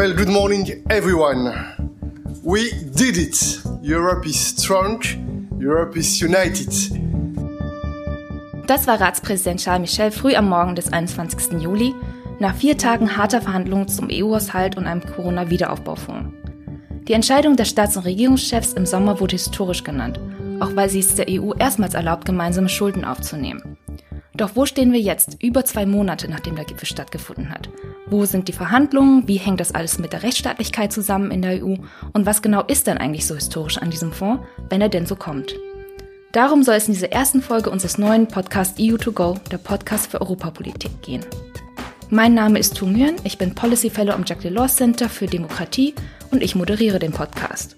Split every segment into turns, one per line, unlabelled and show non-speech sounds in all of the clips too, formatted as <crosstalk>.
Well, good morning, everyone. We did it. Europe is strong. Europe is united.
Das war Ratspräsident Charles Michel früh am Morgen des 21. Juli, nach vier Tagen harter Verhandlungen zum EU-Haushalt und einem Corona-Wiederaufbaufonds. Die Entscheidung der Staats- und Regierungschefs im Sommer wurde historisch genannt, auch weil sie es der EU erstmals erlaubt, gemeinsame Schulden aufzunehmen. Doch wo stehen wir jetzt, über zwei Monate nachdem der Gipfel stattgefunden hat? Wo sind die Verhandlungen? Wie hängt das alles mit der Rechtsstaatlichkeit zusammen in der EU? Und was genau ist denn eigentlich so historisch an diesem Fonds, wenn er denn so kommt? Darum soll es in dieser ersten Folge unseres neuen Podcasts EU2Go, der Podcast für Europapolitik, gehen. Mein Name ist Tu Nguyen, ich bin Policy Fellow am Jacques Delors Center für Demokratie und ich moderiere den Podcast.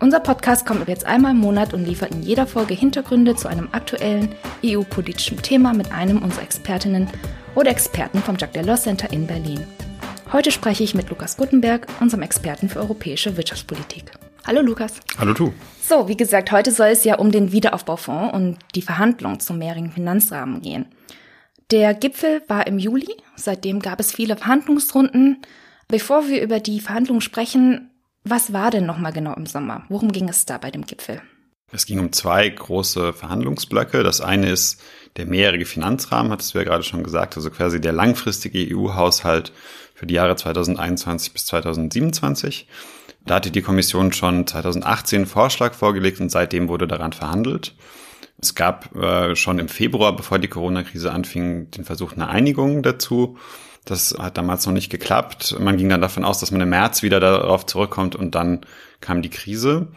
Unser Podcast kommt jetzt einmal im Monat und liefert in jeder Folge Hintergründe zu einem aktuellen EU-politischen Thema mit einem unserer Expertinnen oder Experten vom Jacques Delors Center in Berlin. Heute spreche ich mit Lukas Guttenberg, unserem Experten für europäische Wirtschaftspolitik. Hallo Lukas.
Hallo Tu.
So, wie gesagt, heute soll es ja um den Wiederaufbaufonds und die Verhandlungen zum mehrjährigen Finanzrahmen gehen. Der Gipfel war im Juli, seitdem gab es viele Verhandlungsrunden. Bevor wir über die Verhandlungen sprechen, was war denn nochmal genau im Sommer? Worum ging es da bei dem Gipfel?
Es ging um zwei große Verhandlungsblöcke. Das eine ist der mehrjährige Finanzrahmen, hattest du ja gerade schon gesagt, also quasi der langfristige EU-Haushalt für die Jahre 2021 bis 2027. Da hatte die Kommission schon 2018 einen Vorschlag vorgelegt und seitdem wurde daran verhandelt. Es gab äh, schon im Februar, bevor die Corona-Krise anfing, den Versuch einer Einigung dazu. Das hat damals noch nicht geklappt. Man ging dann davon aus, dass man im März wieder darauf zurückkommt und dann kam die Krise.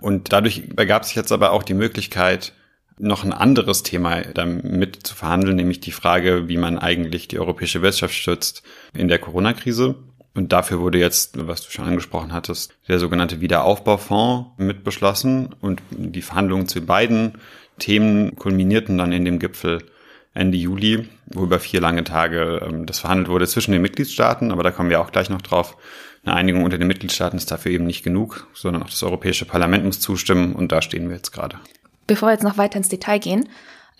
Und dadurch ergab sich jetzt aber auch die Möglichkeit, noch ein anderes Thema damit zu verhandeln, nämlich die Frage, wie man eigentlich die europäische Wirtschaft stützt in der Corona-Krise. Und dafür wurde jetzt, was du schon angesprochen hattest, der sogenannte Wiederaufbaufonds mit beschlossen. Und die Verhandlungen zu beiden Themen kulminierten dann in dem Gipfel Ende Juli, wo über vier lange Tage ähm, das verhandelt wurde zwischen den Mitgliedstaaten, aber da kommen wir auch gleich noch drauf. Eine Einigung unter den Mitgliedstaaten ist dafür eben nicht genug, sondern auch das Europäische Parlament muss zustimmen und da stehen wir jetzt gerade.
Bevor wir jetzt noch weiter ins Detail gehen,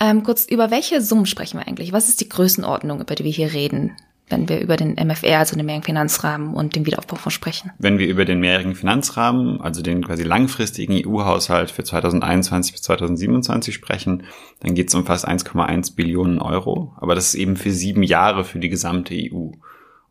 ähm, kurz über welche Summen sprechen wir eigentlich? Was ist die Größenordnung, über die wir hier reden? Wenn wir über den MFR, also den mehrjährigen Finanzrahmen und den Wiederaufbaufonds sprechen?
Wenn wir über den mehrjährigen Finanzrahmen, also den quasi langfristigen EU-Haushalt für 2021 bis 2027 sprechen, dann geht es um fast 1,1 Billionen Euro. Aber das ist eben für sieben Jahre für die gesamte EU.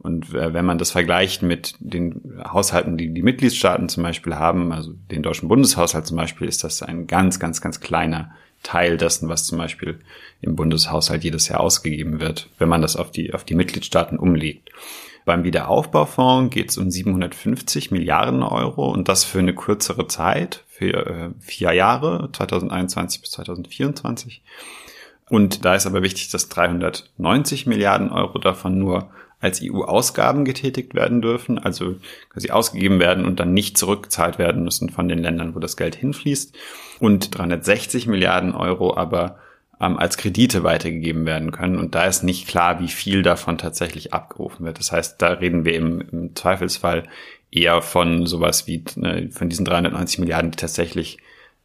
Und äh, wenn man das vergleicht mit den Haushalten, die die Mitgliedstaaten zum Beispiel haben, also den deutschen Bundeshaushalt zum Beispiel, ist das ein ganz, ganz, ganz kleiner Teil dessen, was zum Beispiel im Bundeshaushalt jedes Jahr ausgegeben wird, wenn man das auf die, auf die Mitgliedstaaten umlegt. Beim Wiederaufbaufonds geht es um 750 Milliarden Euro und das für eine kürzere Zeit, für äh, vier Jahre, 2021 bis 2024. Und da ist aber wichtig, dass 390 Milliarden Euro davon nur als EU-Ausgaben getätigt werden dürfen, also quasi ausgegeben werden und dann nicht zurückgezahlt werden müssen von den Ländern, wo das Geld hinfließt. Und 360 Milliarden Euro aber ähm, als Kredite weitergegeben werden können. Und da ist nicht klar, wie viel davon tatsächlich abgerufen wird. Das heißt, da reden wir im, im Zweifelsfall eher von sowas wie ne, von diesen 390 Milliarden, die tatsächlich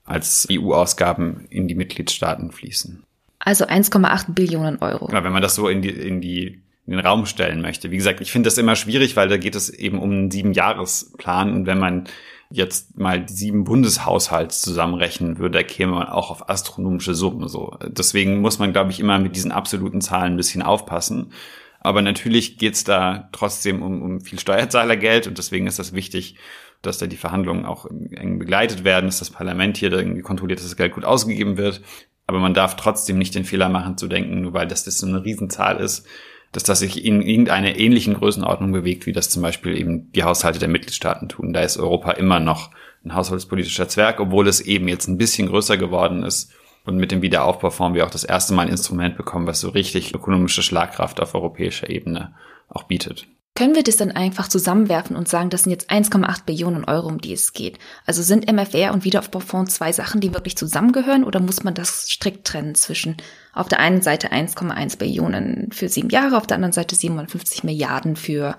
als EU-Ausgaben in die Mitgliedstaaten fließen.
Also 1,8 Billionen Euro.
Ja, wenn man das so in die, in die in den Raum stellen möchte. Wie gesagt, ich finde das immer schwierig, weil da geht es eben um einen Siebenjahresplan und wenn man jetzt mal die sieben Bundeshaushalts zusammenrechnen würde, da käme man auch auf astronomische Summen. So, deswegen muss man, glaube ich, immer mit diesen absoluten Zahlen ein bisschen aufpassen. Aber natürlich geht's da trotzdem um, um viel Steuerzahlergeld und deswegen ist das wichtig, dass da die Verhandlungen auch eng begleitet werden, dass das Parlament hier irgendwie kontrolliert, dass das Geld gut ausgegeben wird. Aber man darf trotzdem nicht den Fehler machen zu denken, nur weil das, das so eine Riesenzahl ist, dass das sich in irgendeiner ähnlichen Größenordnung bewegt, wie das zum Beispiel eben die Haushalte der Mitgliedstaaten tun. Da ist Europa immer noch ein haushaltspolitischer Zwerg, obwohl es eben jetzt ein bisschen größer geworden ist und mit dem Wiederaufbaufonds wir auch das erste Mal ein Instrument bekommen, was so richtig ökonomische Schlagkraft auf europäischer Ebene auch bietet.
Können wir das dann einfach zusammenwerfen und sagen, das sind jetzt 1,8 Billionen Euro, um die es geht? Also sind MFR und Wiederaufbaufonds zwei Sachen, die wirklich zusammengehören oder muss man das strikt trennen zwischen auf der einen Seite 1,1 Billionen für sieben Jahre, auf der anderen Seite 57 Milliarden für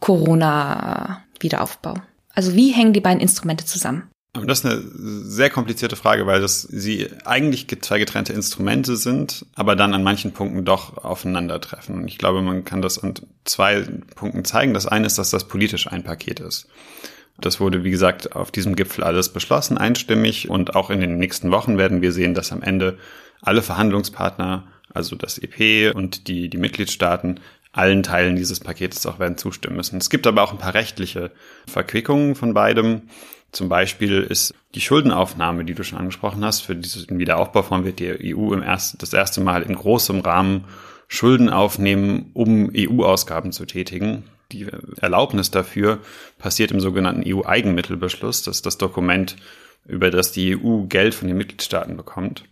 Corona-Wiederaufbau? Also wie hängen die beiden Instrumente zusammen?
Das ist eine sehr komplizierte Frage, weil das sie eigentlich zwei getrennte Instrumente sind, aber dann an manchen Punkten doch aufeinandertreffen. Und ich glaube, man kann das an zwei Punkten zeigen. Das eine ist, dass das politisch ein Paket ist. Das wurde, wie gesagt, auf diesem Gipfel alles beschlossen, einstimmig. Und auch in den nächsten Wochen werden wir sehen, dass am Ende alle Verhandlungspartner, also das EP und die, die Mitgliedstaaten, allen Teilen dieses Paketes auch werden zustimmen müssen. Es gibt aber auch ein paar rechtliche Verquickungen von beidem. Zum Beispiel ist die Schuldenaufnahme, die du schon angesprochen hast, für diesen Wiederaufbaufonds wird die EU im ersten, das erste Mal in großem Rahmen Schulden aufnehmen, um EU-Ausgaben zu tätigen. Die Erlaubnis dafür passiert im sogenannten EU-Eigenmittelbeschluss. Das ist das Dokument, über das die EU Geld von den Mitgliedstaaten bekommt.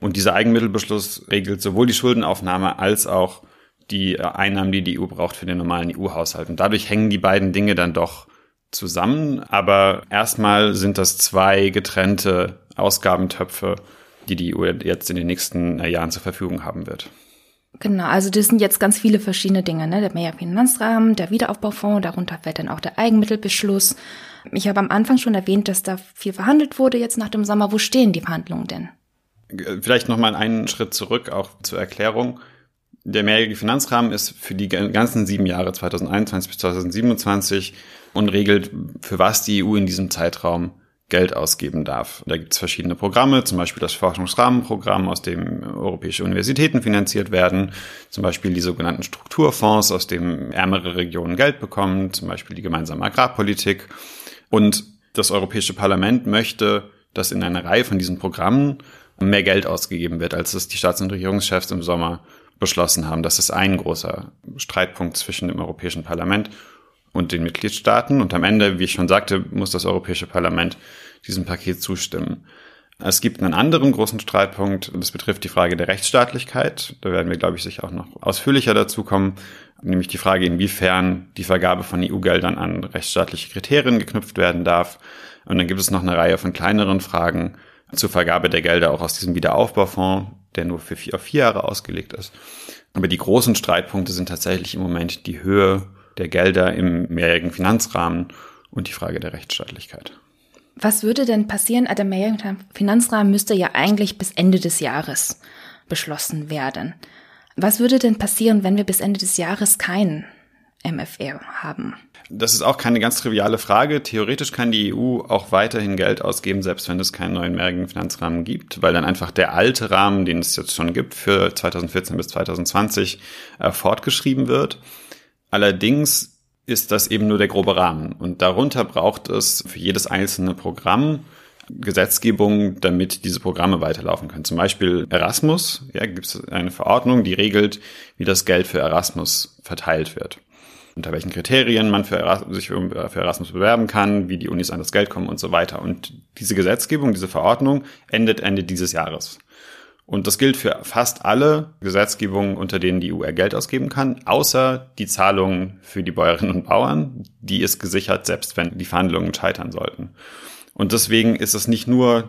Und dieser Eigenmittelbeschluss regelt sowohl die Schuldenaufnahme als auch die Einnahmen, die die EU braucht für den normalen EU-Haushalt. Und dadurch hängen die beiden Dinge dann doch zusammen, aber erstmal sind das zwei getrennte Ausgabentöpfe, die die EU jetzt in den nächsten äh, Jahren zur Verfügung haben wird.
Genau, also das sind jetzt ganz viele verschiedene Dinge, ne? Der Mehrfinanzrahmen, der Wiederaufbaufonds, darunter fällt dann auch der Eigenmittelbeschluss. Ich habe am Anfang schon erwähnt, dass da viel verhandelt wurde jetzt nach dem Sommer. Wo stehen die Verhandlungen denn?
Vielleicht nochmal einen Schritt zurück, auch zur Erklärung. Der mehrjährige Finanzrahmen ist für die ganzen sieben Jahre 2021 bis 2027 und regelt, für was die EU in diesem Zeitraum Geld ausgeben darf. Da gibt es verschiedene Programme, zum Beispiel das Forschungsrahmenprogramm, aus dem europäische Universitäten finanziert werden, zum Beispiel die sogenannten Strukturfonds, aus dem ärmere Regionen Geld bekommen, zum Beispiel die gemeinsame Agrarpolitik. Und das Europäische Parlament möchte, dass in einer Reihe von diesen Programmen mehr Geld ausgegeben wird, als es die Staats- und Regierungschefs im Sommer beschlossen haben. Das ist ein großer Streitpunkt zwischen dem Europäischen Parlament und den Mitgliedstaaten. Und am Ende, wie ich schon sagte, muss das Europäische Parlament diesem Paket zustimmen. Es gibt einen anderen großen Streitpunkt, das betrifft die Frage der Rechtsstaatlichkeit. Da werden wir, glaube ich, sicher auch noch ausführlicher dazu kommen, nämlich die Frage, inwiefern die Vergabe von EU-Geldern an rechtsstaatliche Kriterien geknüpft werden darf. Und dann gibt es noch eine Reihe von kleineren Fragen zur Vergabe der Gelder auch aus diesem Wiederaufbaufonds, der nur für vier, auf vier Jahre ausgelegt ist. Aber die großen Streitpunkte sind tatsächlich im Moment die Höhe der Gelder im mehrjährigen Finanzrahmen und die Frage der Rechtsstaatlichkeit.
Was würde denn passieren? Der mehrjährige Finanzrahmen müsste ja eigentlich bis Ende des Jahres beschlossen werden. Was würde denn passieren, wenn wir bis Ende des Jahres keinen MFR haben?
Das ist auch keine ganz triviale Frage. Theoretisch kann die EU auch weiterhin Geld ausgeben, selbst wenn es keinen neuen mehrjährigen Finanzrahmen gibt, weil dann einfach der alte Rahmen, den es jetzt schon gibt für 2014 bis 2020, äh, fortgeschrieben wird. Allerdings ist das eben nur der grobe Rahmen und darunter braucht es für jedes einzelne Programm Gesetzgebung, damit diese Programme weiterlaufen können. Zum Beispiel Erasmus, ja, gibt es eine Verordnung, die regelt, wie das Geld für Erasmus verteilt wird. Unter welchen Kriterien man für Erasmus, sich für Erasmus bewerben kann, wie die Unis an das Geld kommen und so weiter. Und diese Gesetzgebung, diese Verordnung endet Ende dieses Jahres. Und das gilt für fast alle Gesetzgebungen, unter denen die EU Geld ausgeben kann, außer die Zahlungen für die Bäuerinnen und Bauern. Die ist gesichert, selbst wenn die Verhandlungen scheitern sollten. Und deswegen ist es nicht nur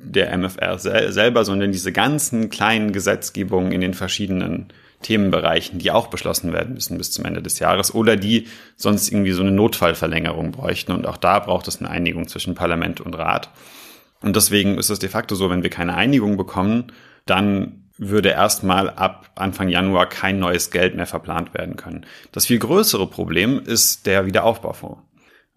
der MFR sel selber, sondern diese ganzen kleinen Gesetzgebungen in den verschiedenen Themenbereichen, die auch beschlossen werden müssen bis zum Ende des Jahres oder die sonst irgendwie so eine Notfallverlängerung bräuchten. Und auch da braucht es eine Einigung zwischen Parlament und Rat. Und deswegen ist es de facto so, wenn wir keine Einigung bekommen, dann würde erstmal ab Anfang Januar kein neues Geld mehr verplant werden können. Das viel größere Problem ist der Wiederaufbaufonds.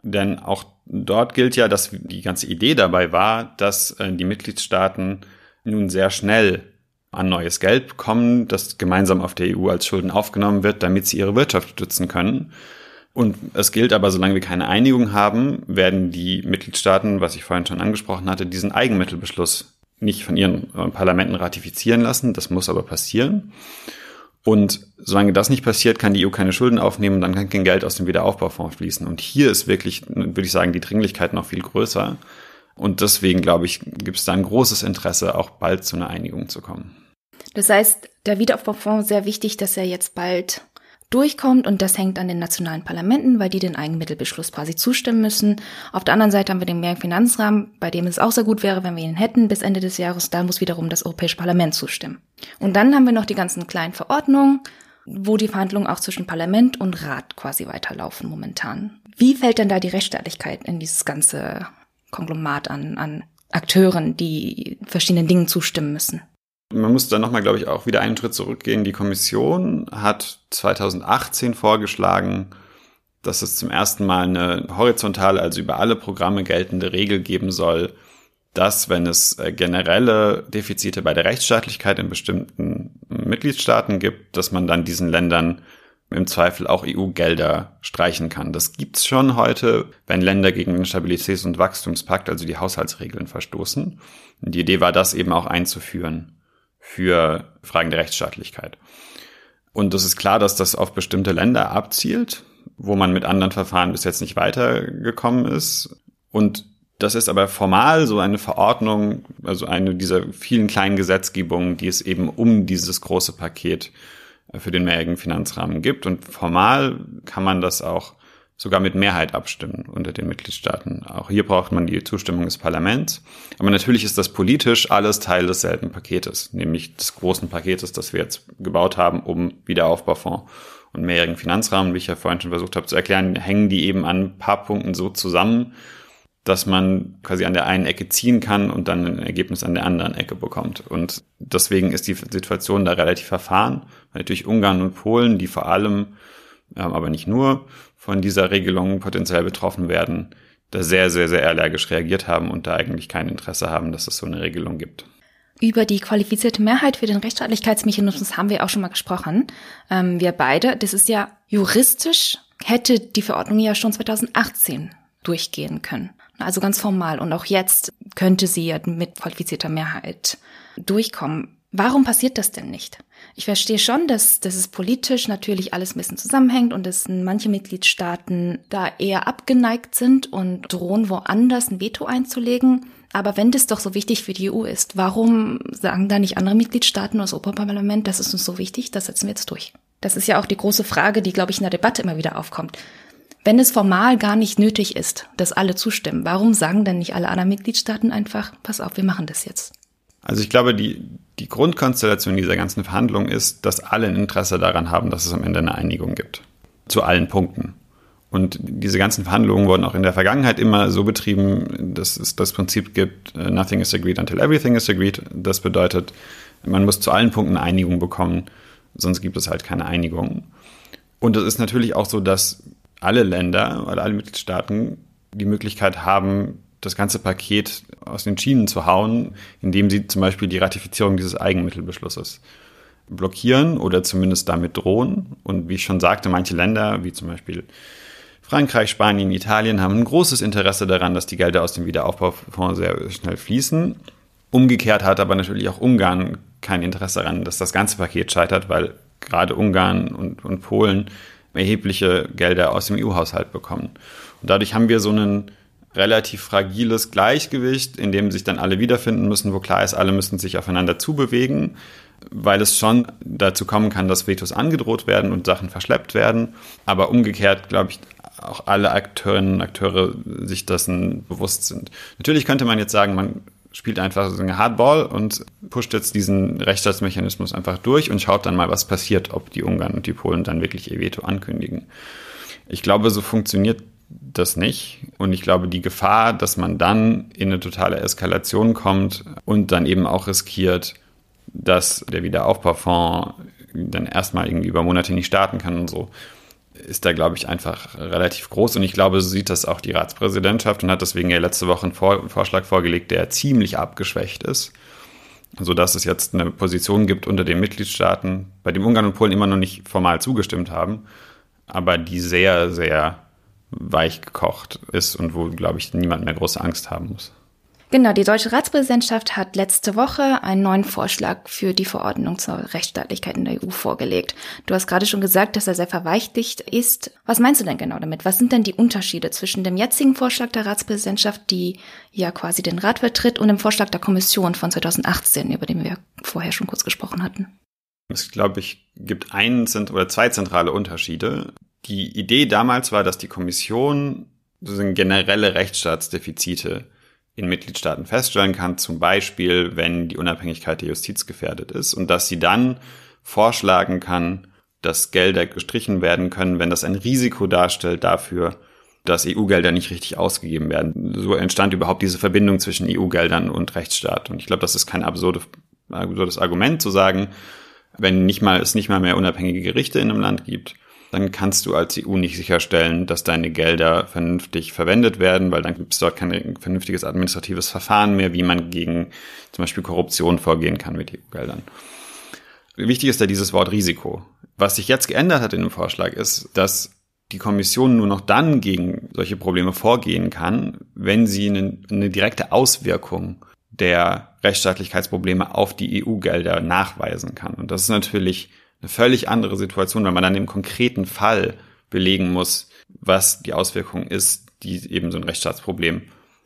Denn auch dort gilt ja, dass die ganze Idee dabei war, dass äh, die Mitgliedstaaten nun sehr schnell an neues Geld bekommen, das gemeinsam auf der EU als Schulden aufgenommen wird, damit sie ihre Wirtschaft stützen können. Und es gilt aber, solange wir keine Einigung haben, werden die Mitgliedstaaten, was ich vorhin schon angesprochen hatte, diesen Eigenmittelbeschluss nicht von ihren äh, Parlamenten ratifizieren lassen. Das muss aber passieren. Und solange das nicht passiert, kann die EU keine Schulden aufnehmen, dann kann kein Geld aus dem Wiederaufbaufonds fließen. Und hier ist wirklich, würde ich sagen, die Dringlichkeit noch viel größer. Und deswegen, glaube ich, gibt es da ein großes Interesse, auch bald zu einer Einigung zu kommen.
Das heißt, der Wiederaufbaufonds sehr wichtig, dass er jetzt bald durchkommt und das hängt an den nationalen Parlamenten, weil die den Eigenmittelbeschluss quasi zustimmen müssen. Auf der anderen Seite haben wir den Mehrfinanzrahmen, bei dem es auch sehr gut wäre, wenn wir ihn hätten bis Ende des Jahres. Da muss wiederum das Europäische Parlament zustimmen. Und dann haben wir noch die ganzen kleinen Verordnungen, wo die Verhandlungen auch zwischen Parlament und Rat quasi weiterlaufen momentan. Wie fällt denn da die Rechtsstaatlichkeit in dieses ganze Konglomat an, an Akteuren, die verschiedenen Dingen zustimmen müssen.
Man muss da nochmal, glaube ich, auch wieder einen Schritt zurückgehen. Die Kommission hat 2018 vorgeschlagen, dass es zum ersten Mal eine horizontale, also über alle Programme geltende Regel geben soll, dass, wenn es äh, generelle Defizite bei der Rechtsstaatlichkeit in bestimmten Mitgliedstaaten gibt, dass man dann diesen Ländern im Zweifel auch EU-Gelder streichen kann. Das gibt's schon heute, wenn Länder gegen den Stabilitäts- und Wachstumspakt, also die Haushaltsregeln, verstoßen. Und die Idee war, das eben auch einzuführen für Fragen der Rechtsstaatlichkeit. Und es ist klar, dass das auf bestimmte Länder abzielt, wo man mit anderen Verfahren bis jetzt nicht weitergekommen ist. Und das ist aber formal so eine Verordnung, also eine dieser vielen kleinen Gesetzgebungen, die es eben um dieses große Paket für den mehrjährigen Finanzrahmen gibt. Und formal kann man das auch sogar mit Mehrheit abstimmen unter den Mitgliedstaaten. Auch hier braucht man die Zustimmung des Parlaments. Aber natürlich ist das politisch alles Teil desselben Paketes, nämlich des großen Paketes, das wir jetzt gebaut haben, um Wiederaufbaufonds und mehrjährigen Finanzrahmen, wie ich ja vorhin schon versucht habe zu erklären, hängen die eben an ein paar Punkten so zusammen, dass man quasi an der einen Ecke ziehen kann und dann ein Ergebnis an der anderen Ecke bekommt. Und deswegen ist die Situation da relativ verfahren, natürlich Ungarn und Polen, die vor allem, ähm, aber nicht nur, von dieser Regelung potenziell betroffen werden, da sehr, sehr, sehr allergisch reagiert haben und da eigentlich kein Interesse haben, dass es so eine Regelung gibt.
Über die qualifizierte Mehrheit für den Rechtsstaatlichkeitsmechanismus haben wir auch schon mal gesprochen. Ähm, wir beide, das ist ja juristisch, hätte die Verordnung ja schon 2018 durchgehen können. Also ganz formal. Und auch jetzt könnte sie ja mit qualifizierter Mehrheit durchkommen. Warum passiert das denn nicht? Ich verstehe schon, dass, dass es politisch natürlich alles ein bisschen zusammenhängt und dass manche Mitgliedstaaten da eher abgeneigt sind und drohen woanders ein Veto einzulegen. Aber wenn das doch so wichtig für die EU ist, warum sagen da nicht andere Mitgliedstaaten das Europaparlament, das ist uns so wichtig, das setzen wir jetzt durch? Das ist ja auch die große Frage, die, glaube ich, in der Debatte immer wieder aufkommt. Wenn es formal gar nicht nötig ist, dass alle zustimmen, warum sagen denn nicht alle anderen Mitgliedstaaten einfach, pass auf, wir machen das jetzt?
Also ich glaube, die, die Grundkonstellation dieser ganzen Verhandlungen ist, dass alle ein Interesse daran haben, dass es am Ende eine Einigung gibt. Zu allen Punkten. Und diese ganzen Verhandlungen wurden auch in der Vergangenheit immer so betrieben, dass es das Prinzip gibt, uh, nothing is agreed until everything is agreed. Das bedeutet, man muss zu allen Punkten eine Einigung bekommen, sonst gibt es halt keine Einigung. Und es ist natürlich auch so, dass alle Länder oder alle Mitgliedstaaten die Möglichkeit haben, das ganze Paket aus den Schienen zu hauen, indem sie zum Beispiel die Ratifizierung dieses Eigenmittelbeschlusses blockieren oder zumindest damit drohen. Und wie ich schon sagte, manche Länder, wie zum Beispiel Frankreich, Spanien, Italien, haben ein großes Interesse daran, dass die Gelder aus dem Wiederaufbaufonds sehr schnell fließen. Umgekehrt hat aber natürlich auch Ungarn kein Interesse daran, dass das ganze Paket scheitert, weil gerade Ungarn und, und Polen erhebliche Gelder aus dem EU-Haushalt bekommen. Und dadurch haben wir so einen relativ fragiles Gleichgewicht, in dem sich dann alle wiederfinden müssen, wo klar ist, alle müssen sich aufeinander zubewegen, weil es schon dazu kommen kann, dass Vetos angedroht werden und Sachen verschleppt werden. Aber umgekehrt, glaube ich, auch alle Akteurinnen und Akteure sich dessen bewusst sind. Natürlich könnte man jetzt sagen, man spielt einfach so eine Hardball und pusht jetzt diesen Rechtsstaatsmechanismus einfach durch und schaut dann mal, was passiert, ob die Ungarn und die Polen dann wirklich ihr Veto ankündigen. Ich glaube, so funktioniert das nicht. Und ich glaube, die Gefahr, dass man dann in eine totale Eskalation kommt und dann eben auch riskiert, dass der Wiederaufbaufonds dann erstmal irgendwie über Monate nicht starten kann und so, ist da, glaube ich, einfach relativ groß. Und ich glaube, so sieht das auch die Ratspräsidentschaft und hat deswegen ja letzte Woche einen, Vor einen Vorschlag vorgelegt, der ziemlich abgeschwächt ist. Sodass es jetzt eine Position gibt unter den Mitgliedstaaten, bei dem Ungarn und Polen immer noch nicht formal zugestimmt haben, aber die sehr, sehr weich gekocht ist und wo, glaube ich, niemand mehr große Angst haben muss.
Genau, die deutsche Ratspräsidentschaft hat letzte Woche einen neuen Vorschlag für die Verordnung zur Rechtsstaatlichkeit in der EU vorgelegt. Du hast gerade schon gesagt, dass er sehr verweichlicht ist. Was meinst du denn genau damit? Was sind denn die Unterschiede zwischen dem jetzigen Vorschlag der Ratspräsidentschaft, die ja quasi den Rat vertritt, und dem Vorschlag der Kommission von 2018, über den wir vorher schon kurz gesprochen hatten?
Es, glaube ich, gibt einen oder zwei zentrale Unterschiede. Die Idee damals war, dass die Kommission generelle Rechtsstaatsdefizite in Mitgliedstaaten feststellen kann, zum Beispiel, wenn die Unabhängigkeit der Justiz gefährdet ist und dass sie dann vorschlagen kann, dass Gelder gestrichen werden können, wenn das ein Risiko darstellt dafür, dass EU-Gelder nicht richtig ausgegeben werden. So entstand überhaupt diese Verbindung zwischen EU-Geldern und Rechtsstaat. Und ich glaube, das ist kein absurde, absurdes Argument zu sagen, wenn nicht mal, es nicht mal mehr unabhängige Gerichte in einem Land gibt, dann kannst du als EU nicht sicherstellen, dass deine Gelder vernünftig verwendet werden, weil dann gibt es dort kein vernünftiges administratives Verfahren mehr, wie man gegen zum Beispiel Korruption vorgehen kann mit EU-Geldern. Wichtig ist ja dieses Wort Risiko. Was sich jetzt geändert hat in dem Vorschlag ist, dass die Kommission nur noch dann gegen solche Probleme vorgehen kann, wenn sie eine, eine direkte Auswirkung der Rechtsstaatlichkeitsprobleme auf die EU-Gelder nachweisen kann. Und das ist natürlich eine völlig andere Situation, weil man dann im konkreten Fall belegen muss, was die Auswirkung ist, die eben so ein Rechtsstaatsproblem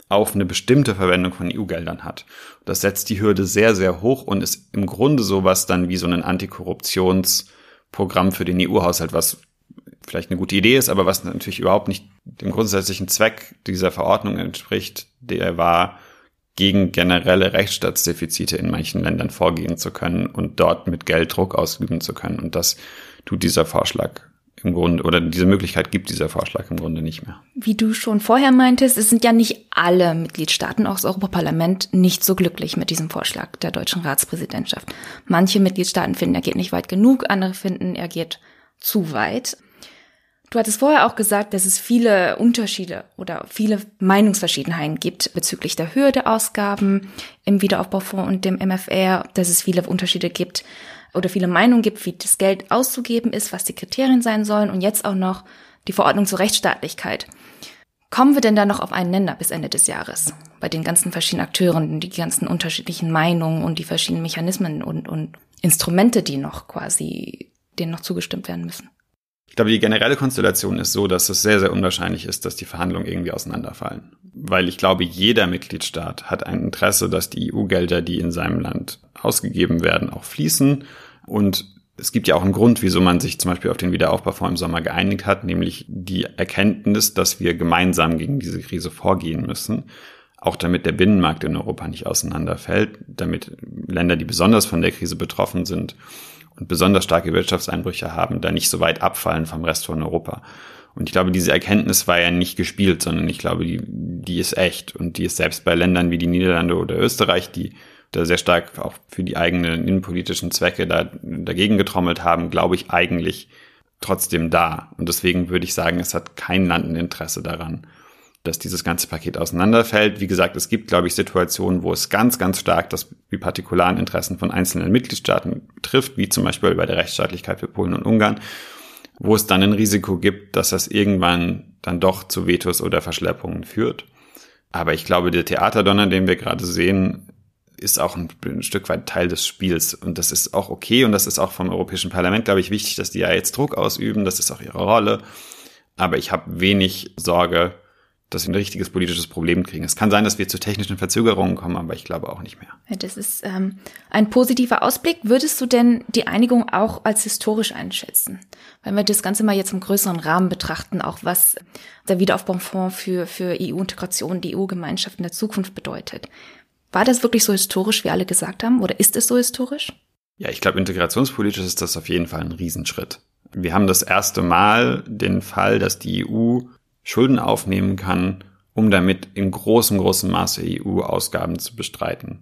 auf eine bestimmte Verwendung von EU-Geldern hat. Das setzt die Hürde sehr, sehr hoch und ist im Grunde sowas dann wie so ein Antikorruptionsprogramm für den EU-Haushalt, was vielleicht eine gute Idee ist, aber was natürlich überhaupt nicht dem grundsätzlichen Zweck dieser Verordnung entspricht, der war, gegen generelle Rechtsstaatsdefizite in manchen Ländern vorgehen zu können und dort mit Geld Druck ausüben zu können. Und das tut dieser Vorschlag im Grunde, oder diese Möglichkeit gibt dieser Vorschlag im Grunde nicht mehr.
Wie du schon vorher meintest, es sind ja nicht alle Mitgliedstaaten, auch das Europaparlament, nicht so glücklich mit diesem Vorschlag der deutschen Ratspräsidentschaft. Manche Mitgliedstaaten finden, er geht nicht weit genug, andere finden, er geht zu weit. Du hattest vorher auch gesagt, dass es viele Unterschiede oder viele Meinungsverschiedenheiten gibt bezüglich der Höhe der Ausgaben im Wiederaufbaufonds und dem MFR, dass es viele Unterschiede gibt oder viele Meinungen gibt, wie das Geld auszugeben ist, was die Kriterien sein sollen und jetzt auch noch die Verordnung zur Rechtsstaatlichkeit. Kommen wir denn da noch auf einen Nenner bis Ende des Jahres? Bei den ganzen verschiedenen Akteuren, die ganzen unterschiedlichen Meinungen und die verschiedenen Mechanismen und, und Instrumente, die noch quasi, denen noch zugestimmt werden müssen?
Ich glaube, die generelle Konstellation ist so, dass es sehr, sehr unwahrscheinlich ist, dass die Verhandlungen irgendwie auseinanderfallen. Weil ich glaube, jeder Mitgliedstaat hat ein Interesse, dass die EU-Gelder, die in seinem Land ausgegeben werden, auch fließen. Und es gibt ja auch einen Grund, wieso man sich zum Beispiel auf den Wiederaufbaufonds im Sommer geeinigt hat, nämlich die Erkenntnis, dass wir gemeinsam gegen diese Krise vorgehen müssen. Auch damit der Binnenmarkt in Europa nicht auseinanderfällt, damit Länder, die besonders von der Krise betroffen sind, und besonders starke Wirtschaftseinbrüche haben, da nicht so weit abfallen vom Rest von Europa. Und ich glaube, diese Erkenntnis war ja nicht gespielt, sondern ich glaube, die, die ist echt. Und die ist selbst bei Ländern wie die Niederlande oder Österreich, die da sehr stark auch für die eigenen innenpolitischen Zwecke da, dagegen getrommelt haben, glaube ich eigentlich trotzdem da. Und deswegen würde ich sagen, es hat kein Land ein Interesse daran, dass dieses ganze Paket auseinanderfällt. Wie gesagt, es gibt, glaube ich, Situationen, wo es ganz, ganz stark das die partikularen Interessen von einzelnen Mitgliedstaaten trifft, wie zum Beispiel bei der Rechtsstaatlichkeit für Polen und Ungarn, wo es dann ein Risiko gibt, dass das irgendwann dann doch zu Vetos oder Verschleppungen führt. Aber ich glaube, der Theaterdonner, den wir gerade sehen, ist auch ein, ein, Stück weit Teil des Spiels. Und das ist auch okay. Und das ist auch vom Europäischen Parlament, glaube ich, wichtig, dass die ja jetzt Druck ausüben. Das ist auch ihre Rolle. Aber ich habe wenig Sorge, dass wir ein richtiges politisches Problem kriegen. Es kann sein, dass wir zu technischen Verzögerungen kommen, aber ich glaube auch nicht mehr.
Das ist ähm, ein positiver Ausblick. Würdest du denn die Einigung auch als historisch einschätzen? Wenn wir das Ganze mal jetzt im größeren Rahmen betrachten, auch was der Wiederaufbaufonds für, für EU-Integration, die EU-Gemeinschaft in der Zukunft bedeutet. War das wirklich so historisch, wie alle gesagt haben, oder ist es so historisch?
Ja, ich glaube, integrationspolitisch ist das auf jeden Fall ein Riesenschritt. Wir haben das erste Mal den Fall, dass die EU Schulden aufnehmen kann, um damit in großem, großem Maße EU-Ausgaben zu bestreiten.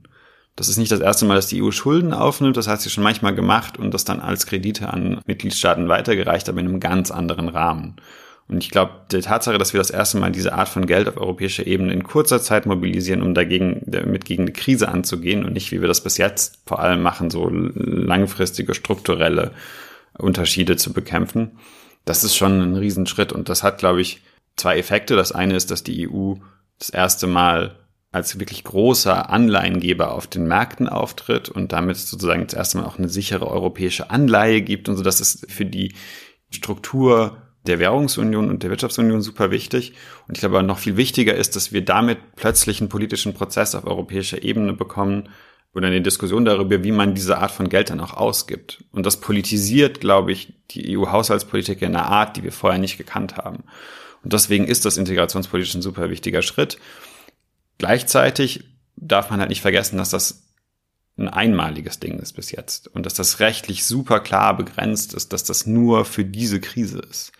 Das ist nicht das erste Mal, dass die EU Schulden aufnimmt, das hat sie schon manchmal gemacht und das dann als Kredite an Mitgliedstaaten weitergereicht, aber in einem ganz anderen Rahmen. Und ich glaube, die Tatsache, dass wir das erste Mal diese Art von Geld auf europäischer Ebene in kurzer Zeit mobilisieren, um dagegen, damit gegen eine Krise anzugehen und nicht, wie wir das bis jetzt vor allem machen, so langfristige strukturelle Unterschiede zu bekämpfen, das ist schon ein Riesenschritt und das hat, glaube ich, zwei Effekte. Das eine ist, dass die EU das erste Mal als wirklich großer Anleihengeber auf den Märkten auftritt und damit sozusagen das erste Mal auch eine sichere europäische Anleihe gibt und so. Das ist für die Struktur der Währungsunion und der Wirtschaftsunion super wichtig. Und ich glaube, noch viel wichtiger ist, dass wir damit plötzlich einen politischen Prozess auf europäischer Ebene bekommen oder eine Diskussion darüber, wie man diese Art von Geld dann auch ausgibt. Und das politisiert, glaube ich, die EU-Haushaltspolitik in einer Art, die wir vorher nicht gekannt haben. Und deswegen ist das integrationspolitisch ein super wichtiger Schritt. Gleichzeitig darf man halt nicht vergessen, dass das ein einmaliges Ding ist bis jetzt und dass das rechtlich super klar begrenzt ist, dass das nur für diese Krise ist.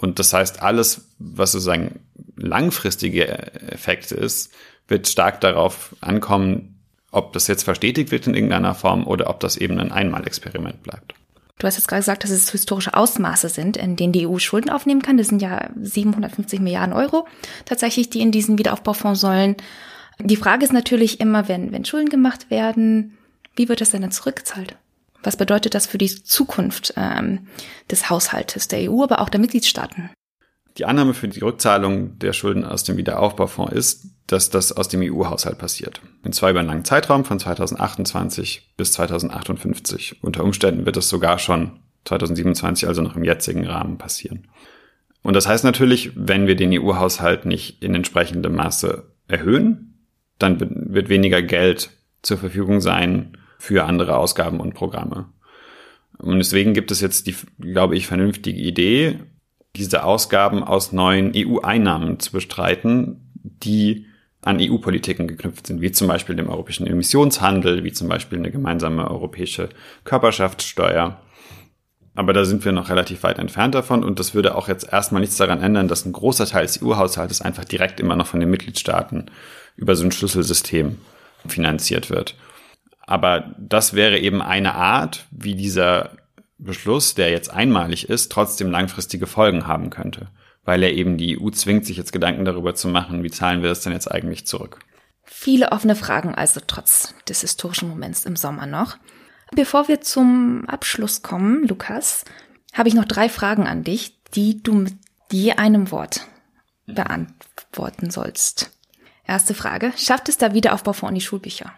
Und das heißt, alles, was sozusagen langfristige Effekte ist, wird stark darauf ankommen, ob das jetzt verstetigt wird in irgendeiner Form oder ob das eben ein Einmalexperiment bleibt.
Du hast jetzt gerade gesagt, dass es historische Ausmaße sind, in denen die EU Schulden aufnehmen kann. Das sind ja 750 Milliarden Euro tatsächlich, die in diesen Wiederaufbaufonds sollen. Die Frage ist natürlich immer, wenn, wenn Schulden gemacht werden, wie wird das denn dann zurückgezahlt? Was bedeutet das für die Zukunft ähm, des Haushaltes der EU, aber auch der Mitgliedstaaten?
Die Annahme für die Rückzahlung der Schulden aus dem Wiederaufbaufonds ist, dass das aus dem EU-Haushalt passiert. Und zwar über einen langen Zeitraum von 2028 bis 2058. Unter Umständen wird es sogar schon 2027, also noch im jetzigen Rahmen passieren. Und das heißt natürlich, wenn wir den EU-Haushalt nicht in entsprechendem Maße erhöhen, dann wird weniger Geld zur Verfügung sein für andere Ausgaben und Programme. Und deswegen gibt es jetzt die, glaube ich, vernünftige Idee, diese Ausgaben aus neuen EU-Einnahmen zu bestreiten, die an EU-Politiken geknüpft sind, wie zum Beispiel dem europäischen Emissionshandel, wie zum Beispiel eine gemeinsame europäische Körperschaftssteuer. Aber da sind wir noch relativ weit entfernt davon und das würde auch jetzt erstmal nichts daran ändern, dass ein großer Teil des EU-Haushaltes einfach direkt immer noch von den Mitgliedstaaten über so ein Schlüsselsystem finanziert wird. Aber das wäre eben eine Art, wie dieser Beschluss, der jetzt einmalig ist, trotzdem langfristige Folgen haben könnte, weil er eben die EU zwingt, sich jetzt Gedanken darüber zu machen, wie zahlen wir das denn jetzt eigentlich zurück.
Viele offene Fragen also trotz des historischen Moments im Sommer noch. Bevor wir zum Abschluss kommen, Lukas, habe ich noch drei Fragen an dich, die du mit je einem Wort beantworten sollst. Erste Frage, schafft es der Wiederaufbaufonds in die Schulbücher?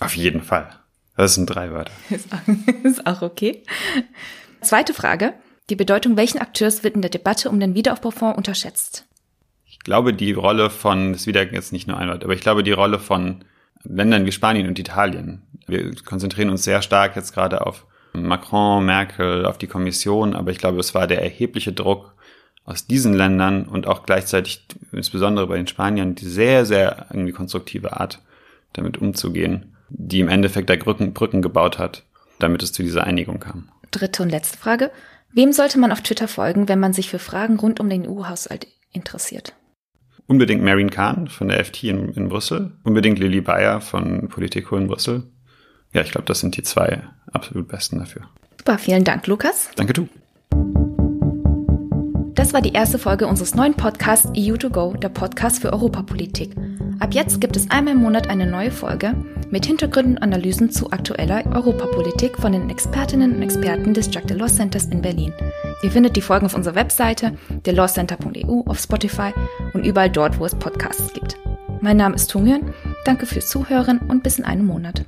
Auf jeden Fall. Das sind drei Wörter. <laughs>
Ist auch okay. Zweite Frage. Die Bedeutung welchen Akteurs wird in der Debatte um den Wiederaufbaufonds unterschätzt?
Ich glaube, die Rolle von, das ist wieder jetzt nicht nur ein Wort, aber ich glaube, die Rolle von Ländern wie Spanien und Italien. Wir konzentrieren uns sehr stark jetzt gerade auf Macron, Merkel, auf die Kommission, aber ich glaube, es war der erhebliche Druck aus diesen Ländern und auch gleichzeitig, insbesondere bei den Spaniern, die sehr, sehr irgendwie konstruktive Art, damit umzugehen, die im Endeffekt da Brücken, Brücken gebaut hat, damit es zu dieser Einigung kam.
Dritte und letzte Frage. Wem sollte man auf Twitter folgen, wenn man sich für Fragen rund um den EU-Haushalt interessiert?
Unbedingt Marin Kahn von der FT in, in Brüssel. Unbedingt Lilly Bayer von Politico in Brüssel. Ja, ich glaube, das sind die zwei absolut besten dafür.
Super, vielen Dank, Lukas.
Danke du.
Das war die erste Folge unseres neuen Podcasts EU2Go, der Podcast für Europapolitik. Ab jetzt gibt es einmal im Monat eine neue Folge mit Hintergründen und Analysen zu aktueller Europapolitik von den Expertinnen und Experten des Jack Delors Centers in Berlin. Ihr findet die Folgen auf unserer Webseite delorscenter.eu, auf Spotify und überall dort, wo es Podcasts gibt. Mein Name ist Tungyun, danke fürs Zuhören und bis in einem Monat.